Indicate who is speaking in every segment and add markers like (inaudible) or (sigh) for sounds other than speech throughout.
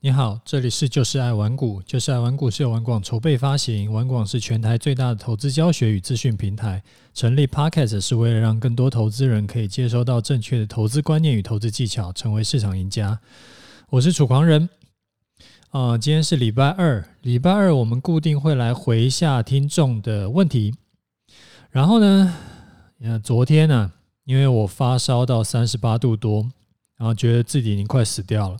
Speaker 1: 你好，这里是就是爱玩股，就是爱玩股是由玩广筹备发行，玩广是全台最大的投资教学与资讯平台。成立 Podcast 是为了让更多投资人可以接收到正确的投资观念与投资技巧，成为市场赢家。我是楚狂人，啊、呃，今天是礼拜二，礼拜二我们固定会来回一下听众的问题。然后呢，呃，昨天呢、因为我发烧到三十八度多，然后觉得自己已经快死掉了。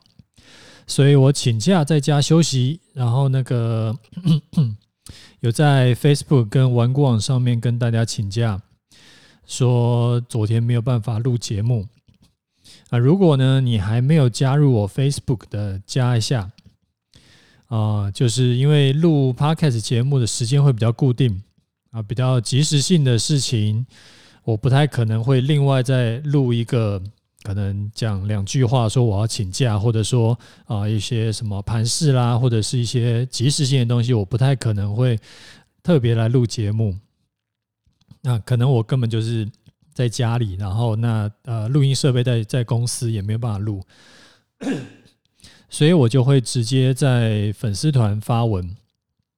Speaker 1: 所以我请假在家休息，然后那个 (coughs) 有在 Facebook 跟玩股网上面跟大家请假，说昨天没有办法录节目啊。如果呢你还没有加入我 Facebook 的，加一下啊，就是因为录 Podcast 节目的时间会比较固定啊，比较即时性的事情，我不太可能会另外再录一个。可能讲两句话，说我要请假，或者说啊一些什么盘势啦，或者是一些即时性的东西，我不太可能会特别来录节目。那可能我根本就是在家里，然后那呃录音设备在在公司也没有办法录，所以我就会直接在粉丝团发文，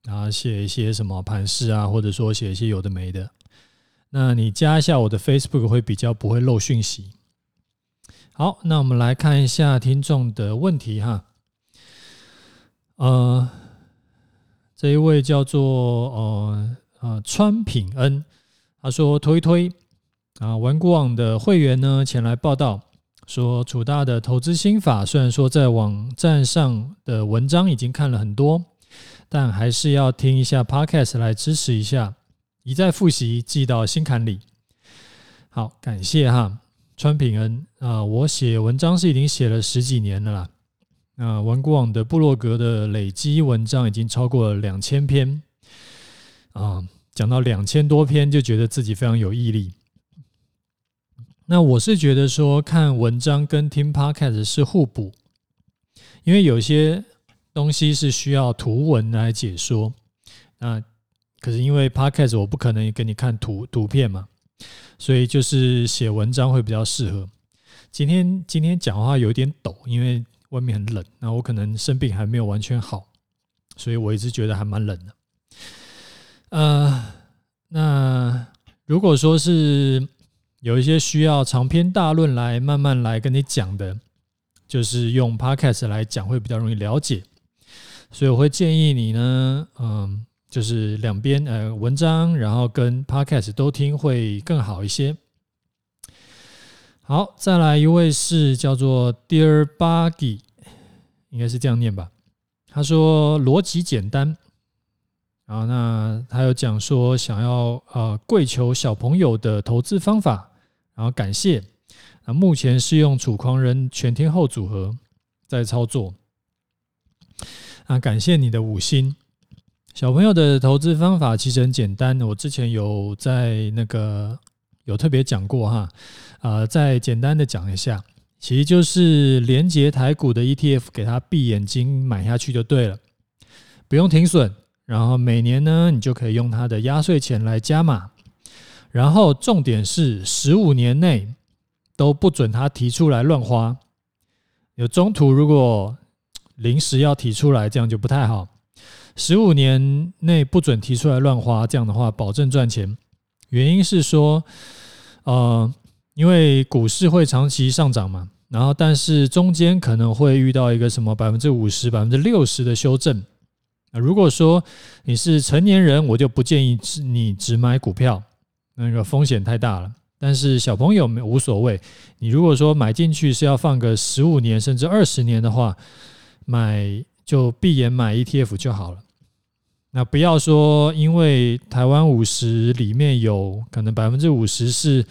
Speaker 1: 然后写一些什么盘势啊，或者说写一些有的没的。那你加一下我的 Facebook 会比较不会漏讯息。好，那我们来看一下听众的问题哈。呃，这一位叫做呃呃川品恩，他说推推啊，玩股网的会员呢前来报道说，楚大的投资心法虽然说在网站上的文章已经看了很多，但还是要听一下 Podcast 来支持一下，一再复习记到心坎里。好，感谢哈。川品恩啊，我写文章是已经写了十几年了啦。啊，玩股网的部落格的累积文章已经超过了两千篇啊，讲到两千多篇，就觉得自己非常有毅力。那我是觉得说，看文章跟听 Podcast 是互补，因为有些东西是需要图文来解说。那可是因为 Podcast 我不可能给你看图图片嘛。所以就是写文章会比较适合。今天今天讲话有点抖，因为外面很冷。那我可能生病还没有完全好，所以我一直觉得还蛮冷的。呃，那如果说是有一些需要长篇大论来慢慢来跟你讲的，就是用 Podcast 来讲会比较容易了解。所以我会建议你呢，嗯。就是两边呃文章，然后跟 podcast 都听会更好一些。好，再来一位是叫做 Dear Buggy，应该是这样念吧。他说逻辑简单，然后那他有讲说想要呃跪求小朋友的投资方法，然后感谢。那目前是用楚狂人全天候组合在操作，啊，感谢你的五星。小朋友的投资方法其实很简单，我之前有在那个有特别讲过哈，啊，再简单的讲一下，其实就是连接台股的 ETF，给他闭眼睛买下去就对了，不用停损，然后每年呢，你就可以用他的压岁钱来加码，然后重点是十五年内都不准他提出来乱花，有中途如果临时要提出来，这样就不太好。十五年内不准提出来乱花，这样的话保证赚钱。原因是说，呃，因为股市会长期上涨嘛，然后但是中间可能会遇到一个什么百分之五十、百分之六十的修正。如果说你是成年人，我就不建议你只买股票，那个风险太大了。但是小朋友没无所谓，你如果说买进去是要放个十五年甚至二十年的话，买。就闭眼买 ETF 就好了。那不要说，因为台湾五十里面有可能百分之五十是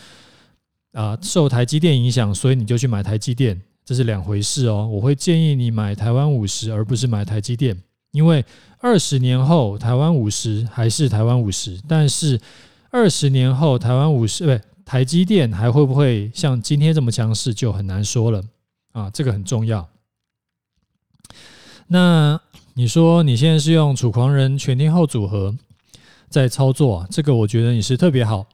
Speaker 1: 啊受台积电影响，所以你就去买台积电，这是两回事哦。我会建议你买台湾五十，而不是买台积电，因为二十年后台湾五十还是台湾五十，但是二十年后台湾五十，不，台积电还会不会像今天这么强势，就很难说了啊。这个很重要。那你说你现在是用楚狂人全天候组合在操作，这个我觉得你是特别好，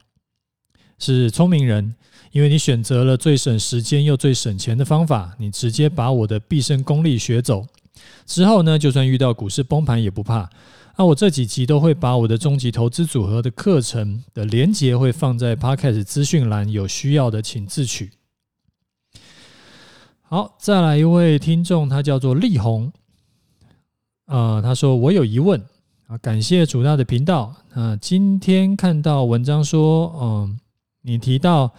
Speaker 1: 是聪明人，因为你选择了最省时间又最省钱的方法，你直接把我的毕生功力学走，之后呢，就算遇到股市崩盘也不怕。那我这几集都会把我的终极投资组合的课程的连结会放在 Podcast 资讯栏，有需要的请自取。好，再来一位听众，他叫做力宏，呃，他说我有疑问啊，感谢主大的频道啊，今天看到文章说，嗯、你提到。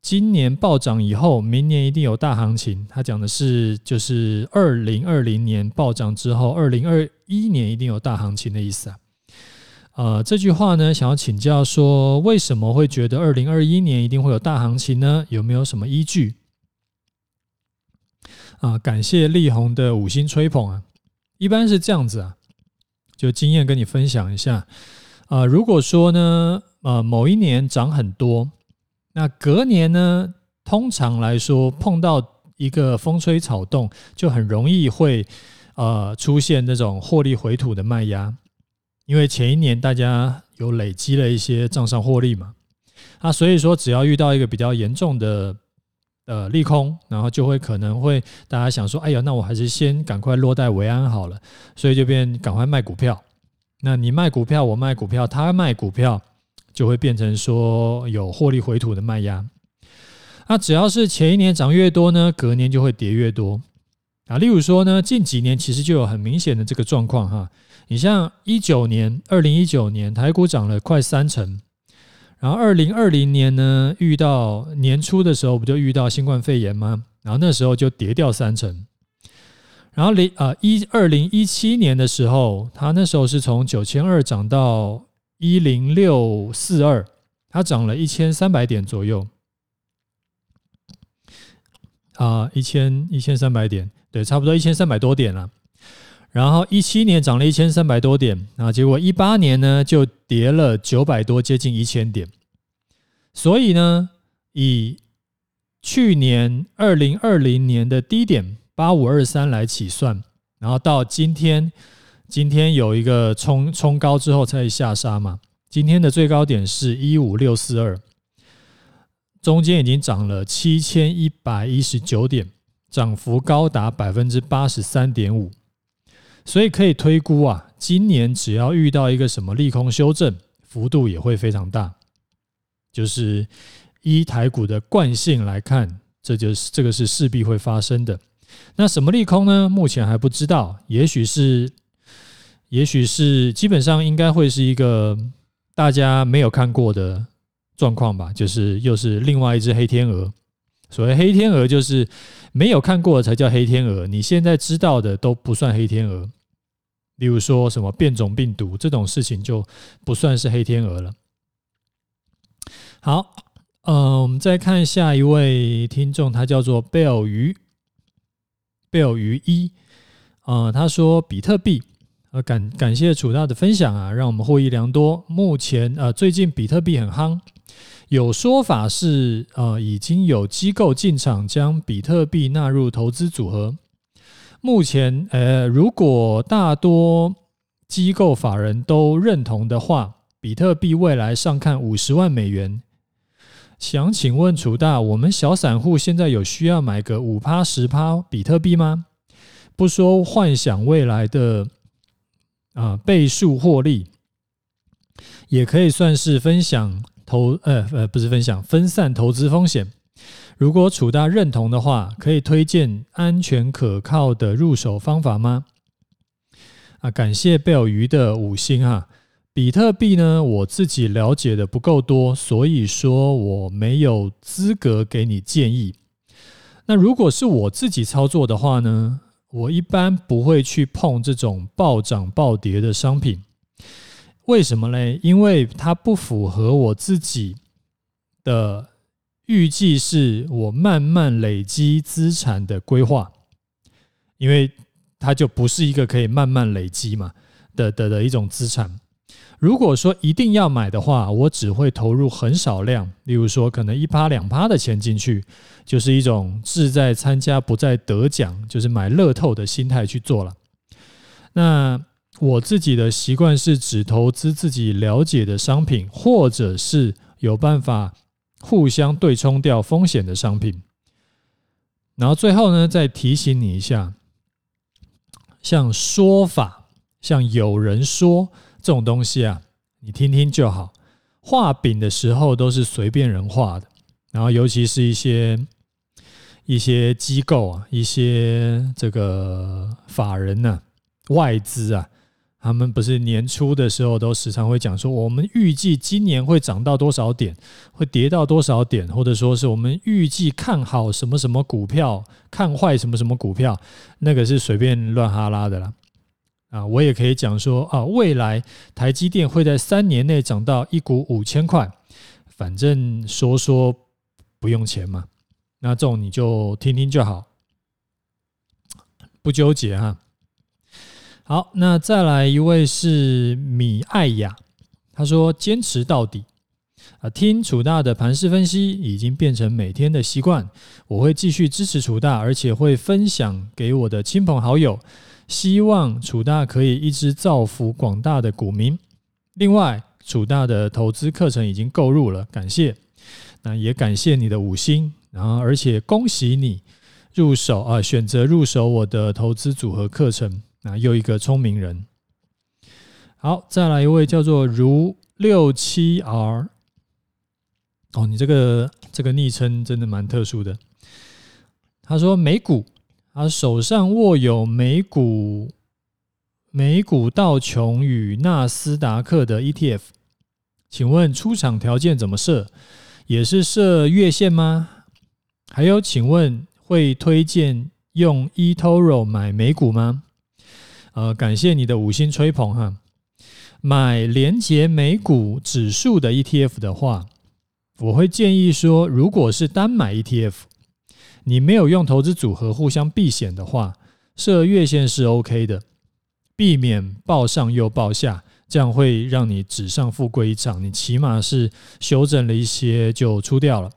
Speaker 1: 今年暴涨以后，明年一定有大行情。他讲的是，就是二零二零年暴涨之后，二零二一年一定有大行情的意思啊。呃，这句话呢，想要请教说，为什么会觉得二零二一年一定会有大行情呢？有没有什么依据？啊，感谢力宏的五星吹捧啊。一般是这样子啊，就经验跟你分享一下。啊，如果说呢，呃，某一年涨很多。那隔年呢，通常来说碰到一个风吹草动，就很容易会呃出现那种获利回吐的卖压，因为前一年大家有累积了一些账上获利嘛，啊，所以说只要遇到一个比较严重的呃利空，然后就会可能会大家想说，哎呀，那我还是先赶快落袋为安好了，所以就变赶快卖股票。那你卖股票，我卖股票，他卖股票。就会变成说有获利回吐的卖压，那只要是前一年涨越多呢，隔年就会跌越多啊。例如说呢，近几年其实就有很明显的这个状况哈。你像一九年，二零一九年台股涨了快三成，然后二零二零年呢，遇到年初的时候不就遇到新冠肺炎吗？然后那时候就跌掉三成，然后零啊一二零一七年的时候，它那时候是从九千二涨到。一零六四二，它涨了一千三百点左右，啊，一千一千三百点，对，差不多一千三百多点了。然后一七年涨了一千三百多点，啊，结果一八年呢就跌了九百多，接近一千点。所以呢，以去年二零二零年的低点八五二三来起算，然后到今天。今天有一个冲冲高之后才下杀嘛，今天的最高点是一五六四二，中间已经涨了七千一百一十九点，涨幅高达百分之八十三点五，所以可以推估啊，今年只要遇到一个什么利空修正，幅度也会非常大。就是依台股的惯性来看，这就是这个是势必会发生的。那什么利空呢？目前还不知道，也许是。也许是基本上应该会是一个大家没有看过的状况吧，就是又是另外一只黑天鹅。所谓黑天鹅，就是没有看过的才叫黑天鹅，你现在知道的都不算黑天鹅。例如说什么变种病毒这种事情就不算是黑天鹅了。好，嗯，我们再看下一位听众，他叫做贝尔鱼，贝尔鱼一，呃，他说比特币。呃，感感谢楚大的分享啊，让我们获益良多。目前呃，最近比特币很夯，有说法是呃，已经有机构进场将比特币纳入投资组合。目前呃，如果大多机构法人都认同的话，比特币未来上看五十万美元。想请问楚大，我们小散户现在有需要买个五趴十趴比特币吗？不说幻想未来的。啊，倍数获利也可以算是分享投，呃呃，不是分享，分散投资风险。如果楚大认同的话，可以推荐安全可靠的入手方法吗？啊，感谢贝尔鱼的五星哈。比特币呢，我自己了解的不够多，所以说我没有资格给你建议。那如果是我自己操作的话呢？我一般不会去碰这种暴涨暴跌的商品，为什么呢？因为它不符合我自己的预计，是我慢慢累积资产的规划，因为它就不是一个可以慢慢累积嘛的的的一种资产。如果说一定要买的话，我只会投入很少量，例如说可能一趴两趴的钱进去，就是一种志在参加不在得奖，就是买乐透的心态去做了。那我自己的习惯是只投资自己了解的商品，或者是有办法互相对冲掉风险的商品。然后最后呢，再提醒你一下，像说法，像有人说这种东西啊，你听听就好。画饼的时候都是随便人画的，然后尤其是一些一些机构啊，一些这个法人呐、外资啊。他们不是年初的时候都时常会讲说，我们预计今年会涨到多少点，会跌到多少点，或者说是我们预计看好什么什么股票，看坏什么什么股票，那个是随便乱哈拉的啦。啊，我也可以讲说啊，未来台积电会在三年内涨到一股五千块，反正说说不用钱嘛，那这种你就听听就好，不纠结哈。好，那再来一位是米爱雅，他说坚持到底啊，听楚大的盘势分析已经变成每天的习惯，我会继续支持楚大，而且会分享给我的亲朋好友，希望楚大可以一直造福广大的股民。另外，楚大的投资课程已经购入了，感谢，那也感谢你的五星，然后而且恭喜你入手啊，选择入手我的投资组合课程。啊，又一个聪明人。好，再来一位叫做如六七 R。哦，你这个这个昵称真的蛮特殊的。他说美股，他手上握有美股美股道琼与纳斯达克的 ETF，请问出场条件怎么设？也是设月线吗？还有，请问会推荐用 eToro 买美股吗？呃，感谢你的五星吹捧哈。买连结美股指数的 ETF 的话，我会建议说，如果是单买 ETF，你没有用投资组合互相避险的话，设月线是 OK 的，避免报上又报下，这样会让你纸上富贵一场。你起码是修正了一些就出掉了。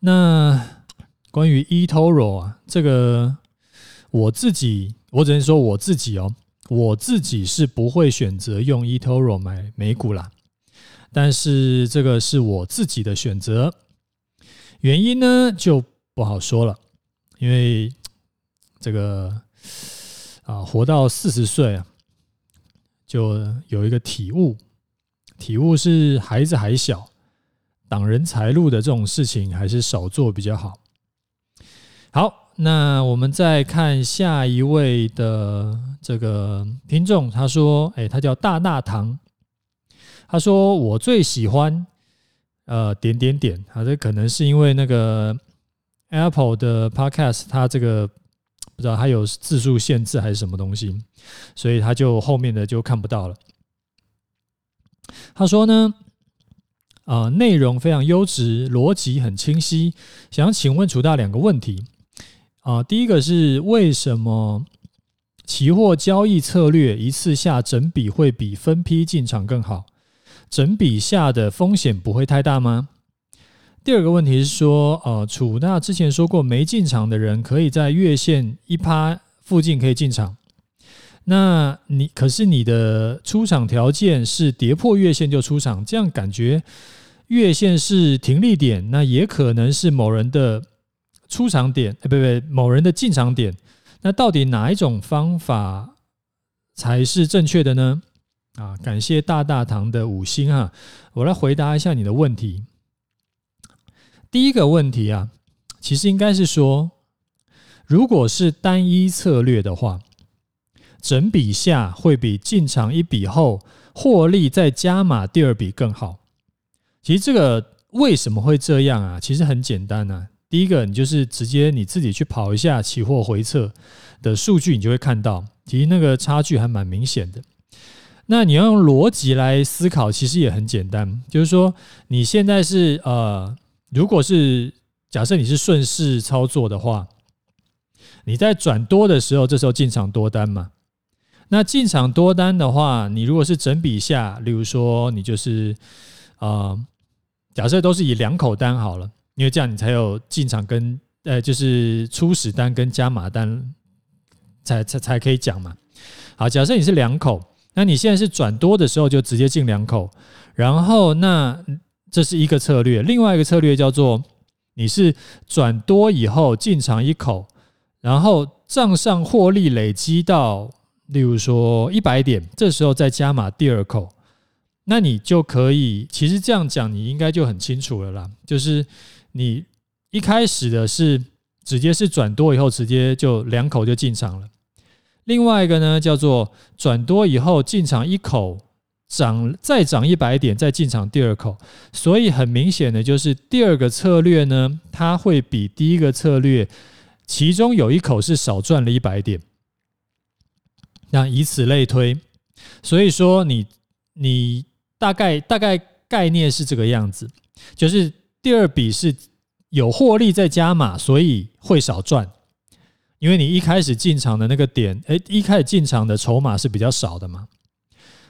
Speaker 1: 那关于 eToro 啊，这个。我自己，我只能说我自己哦，我自己是不会选择用 eToro 买美股啦，但是这个是我自己的选择，原因呢就不好说了，因为这个啊，活到四十岁啊，就有一个体悟，体悟是孩子还小，挡人财路的这种事情还是少做比较好。好。那我们再看下一位的这个听众，他说：“哎，他叫大大堂。他说我最喜欢呃点点点，啊，这可能是因为那个 Apple 的 Podcast，它这个不知道它有字数限制还是什么东西，所以他就后面的就看不到了。他说呢，啊、内容非常优质，逻辑很清晰，想请问楚大两个问题。”啊，第一个是为什么期货交易策略一次下整笔会比分批进场更好？整笔下的风险不会太大吗？第二个问题是说，呃，楚大之前说过，没进场的人可以在月线一趴附近可以进场。那你可是你的出场条件是跌破月线就出场，这样感觉月线是停利点，那也可能是某人的。出场点，哎，不不，某人的进场点，那到底哪一种方法才是正确的呢？啊，感谢大大堂的五星哈，我来回答一下你的问题。第一个问题啊，其实应该是说，如果是单一策略的话，整笔下会比进场一笔后获利再加码第二笔更好。其实这个为什么会这样啊？其实很简单啊。第一个，你就是直接你自己去跑一下期货回测的数据，你就会看到，其实那个差距还蛮明显的。那你要用逻辑来思考，其实也很简单，就是说你现在是呃，如果是假设你是顺势操作的话，你在转多的时候，这时候进场多单嘛。那进场多单的话，你如果是整笔下，例如说你就是呃，假设都是以两口单好了。因为这样你才有进场跟呃，就是初始单跟加码单才才才可以讲嘛。好，假设你是两口，那你现在是转多的时候就直接进两口，然后那这是一个策略。另外一个策略叫做你是转多以后进场一口，然后账上获利累积到，例如说一百点，这时候再加码第二口，那你就可以，其实这样讲你应该就很清楚了啦，就是你一开始的是直接是转多以后，直接就两口就进场了。另外一个呢，叫做转多以后进场一口，涨再涨一百点，再进场第二口。所以很明显的就是第二个策略呢，它会比第一个策略，其中有一口是少赚了一百点。那以此类推，所以说你你大概大概概念是这个样子，就是第二笔是有获利再加码，所以会少赚。因为你一开始进场的那个点，哎，一开始进场的筹码是比较少的嘛。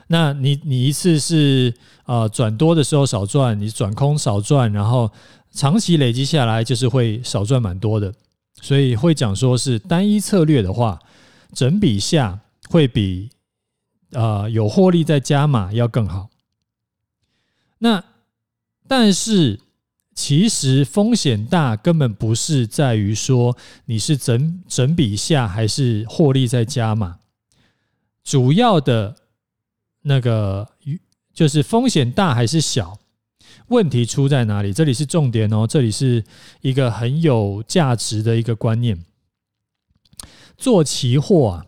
Speaker 1: 那你你一次是呃转多的时候少赚，你转空少赚，然后长期累积下来就是会少赚蛮多的。所以会讲说是单一策略的话，整笔下会比呃有获利再加码要更好。那但是。其实风险大，根本不是在于说你是整整笔下还是获利再加码，主要的那个就是风险大还是小，问题出在哪里？这里是重点哦，这里是一个很有价值的一个观念。做期货啊，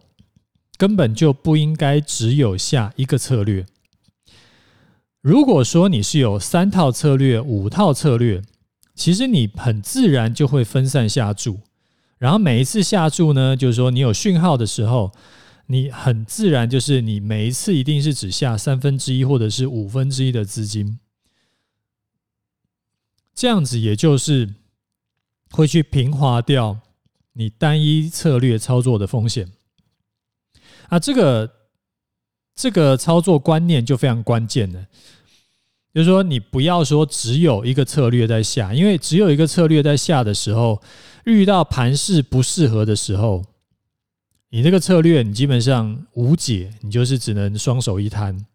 Speaker 1: 根本就不应该只有下一个策略。如果说你是有三套策略、五套策略，其实你很自然就会分散下注，然后每一次下注呢，就是说你有讯号的时候，你很自然就是你每一次一定是只下三分之一或者是五分之一的资金，这样子也就是会去平滑掉你单一策略操作的风险。啊，这个。这个操作观念就非常关键了，就是说你不要说只有一个策略在下，因为只有一个策略在下的时候，遇到盘势不适合的时候，你这个策略你基本上无解，你就是只能双手一摊。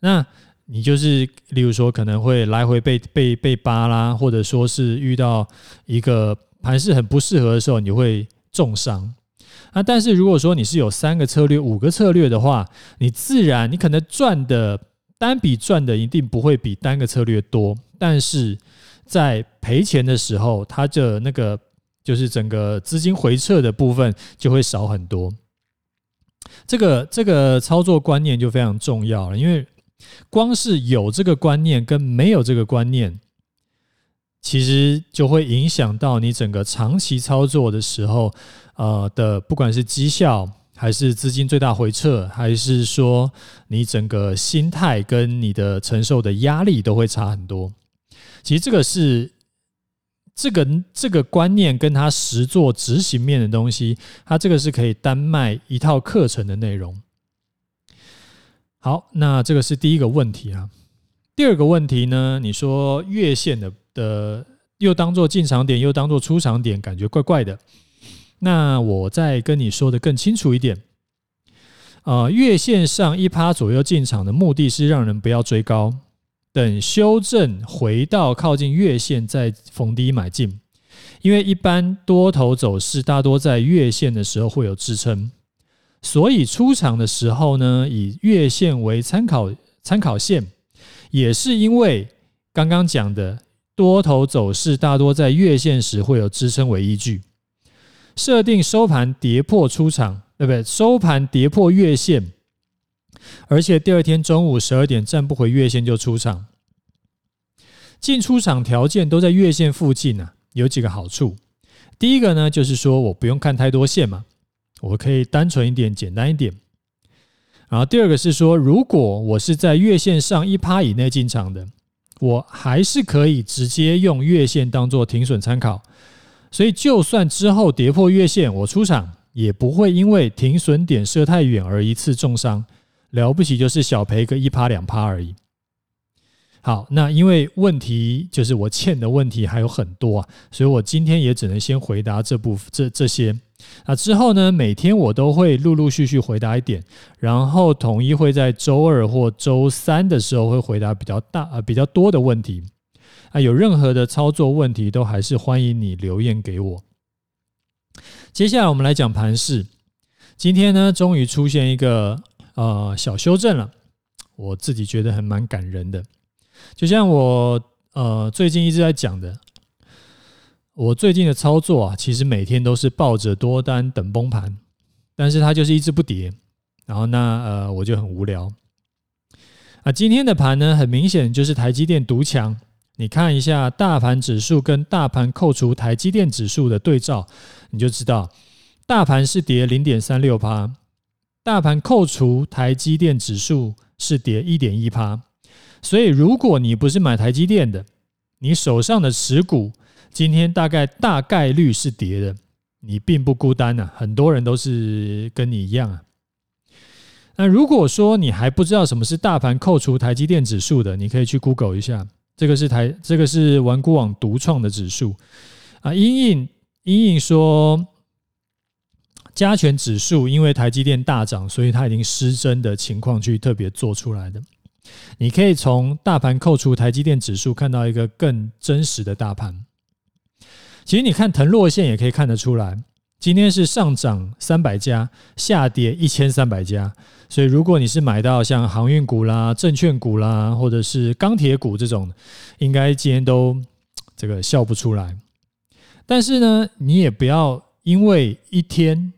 Speaker 1: 那你就是例如说可能会来回被被被扒啦，或者说是遇到一个盘势很不适合的时候，你会重伤。啊，但是如果说你是有三个策略、五个策略的话，你自然你可能赚的单笔赚的一定不会比单个策略多，但是在赔钱的时候，它的那个就是整个资金回撤的部分就会少很多。这个这个操作观念就非常重要了，因为光是有这个观念跟没有这个观念，其实就会影响到你整个长期操作的时候。呃的，不管是绩效还是资金最大回撤，还是说你整个心态跟你的承受的压力都会差很多。其实这个是这个这个观念跟他实做执行面的东西，它这个是可以单卖一套课程的内容。好，那这个是第一个问题啊。第二个问题呢，你说月线的的又当做进场点，又当做出场点，感觉怪怪的。那我再跟你说的更清楚一点，呃，月线上一趴左右进场的目的是让人不要追高，等修正回到靠近月线再逢低买进，因为一般多头走势大多在月线的时候会有支撑，所以出场的时候呢，以月线为参考参考线，也是因为刚刚讲的多头走势大多在月线时会有支撑为依据。设定收盘跌破出场，对不对？收盘跌破月线，而且第二天中午十二点站不回月线就出场，进出场条件都在月线附近啊，有几个好处。第一个呢，就是说我不用看太多线嘛，我可以单纯一点，简单一点。然后第二个是说，如果我是在月线上一趴以内进场的，我还是可以直接用月线当做停损参考。所以，就算之后跌破月线，我出场也不会因为停损点设太远而一次重伤，了不起就是小赔个一趴两趴而已。好，那因为问题就是我欠的问题还有很多啊，所以我今天也只能先回答这部分这这些。那之后呢，每天我都会陆陆续续回答一点，然后统一会在周二或周三的时候会回答比较大呃比较多的问题。啊，有任何的操作问题，都还是欢迎你留言给我。接下来我们来讲盘势。今天呢，终于出现一个呃小修正了，我自己觉得还蛮感人的。就像我呃最近一直在讲的，我最近的操作啊，其实每天都是抱着多单等崩盘，但是它就是一直不跌，然后那呃我就很无聊。啊，今天的盘呢，很明显就是台积电独强。你看一下大盘指数跟大盘扣除台积电指数的对照，你就知道大盘是跌零点三六趴，大盘扣除台积电指数是跌一点一趴。所以，如果你不是买台积电的，你手上的持股今天大概大概率是跌的，你并不孤单啊，很多人都是跟你一样啊。那如果说你还不知道什么是大盘扣除台积电指数的，你可以去 Google 一下。这个是台，这个是玩股网独创的指数啊。阴影阴影说，加权指数因为台积电大涨，所以它已经失真的情况去特别做出来的。你可以从大盘扣除台积电指数看到一个更真实的大盘。其实你看腾落线也可以看得出来。今天是上涨三百家，下跌一千三百家，所以如果你是买到像航运股啦、证券股啦，或者是钢铁股这种，应该今天都这个笑不出来。但是呢，你也不要因为一天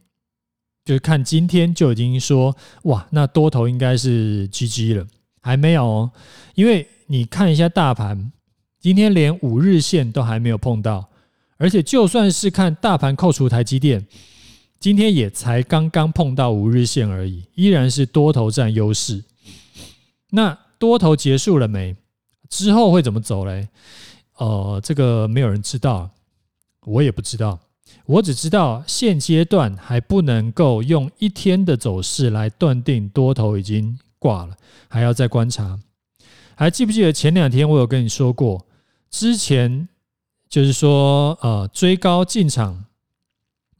Speaker 1: 就是看今天就已经说哇，那多头应该是 GG 了，还没有哦，因为你看一下大盘，今天连五日线都还没有碰到。而且就算是看大盘扣除台积电，今天也才刚刚碰到五日线而已，依然是多头占优势。那多头结束了没？之后会怎么走嘞？呃，这个没有人知道，我也不知道。我只知道现阶段还不能够用一天的走势来断定多头已经挂了，还要再观察。还记不记得前两天我有跟你说过，之前。就是说，呃，追高进场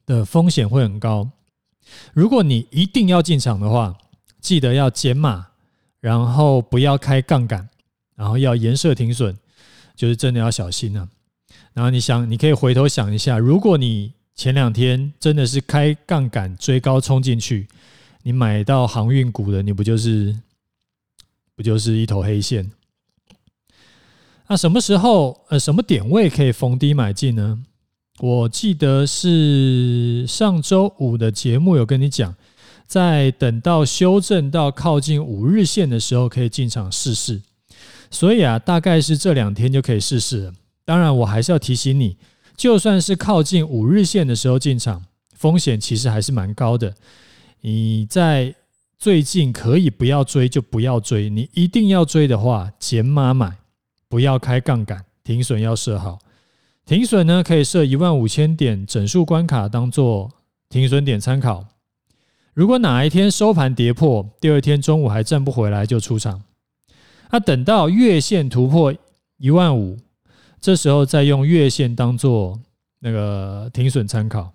Speaker 1: 的风险会很高。如果你一定要进场的话，记得要减码，然后不要开杠杆，然后要严设停损，就是真的要小心啊。然后你想，你可以回头想一下，如果你前两天真的是开杠杆追高冲进去，你买到航运股的，你不就是不就是一头黑线？那什么时候，呃，什么点位可以逢低买进呢？我记得是上周五的节目有跟你讲，在等到修正到靠近五日线的时候，可以进场试试。所以啊，大概是这两天就可以试试了。当然，我还是要提醒你，就算是靠近五日线的时候进场，风险其实还是蛮高的。你在最近可以不要追就不要追，你一定要追的话，减码买。不要开杠杆，停损要设好。停损呢，可以设一万五千点整数关卡，当做停损点参考。如果哪一天收盘跌破，第二天中午还挣不回来，就出场。那等到月线突破一万五，这时候再用月线当做那个停损参考。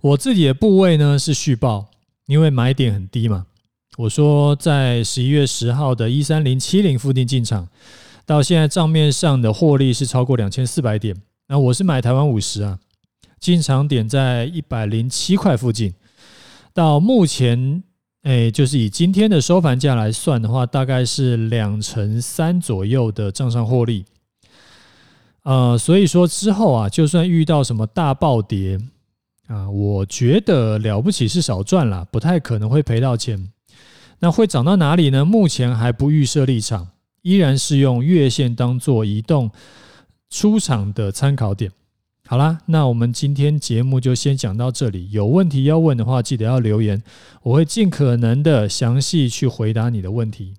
Speaker 1: 我自己的部位呢是续报，因为买点很低嘛。我说，在十一月十号的一三零七零附近进场，到现在账面上的获利是超过两千四百点。那我是买台湾五十啊，进场点在一百零七块附近。到目前，哎，就是以今天的收盘价来算的话，大概是两成三左右的账上获利。呃，所以说之后啊，就算遇到什么大暴跌啊，我觉得了不起是少赚啦，不太可能会赔到钱。那会涨到哪里呢？目前还不预设立场，依然是用月线当做移动出场的参考点。好啦，那我们今天节目就先讲到这里。有问题要问的话，记得要留言，我会尽可能的详细去回答你的问题。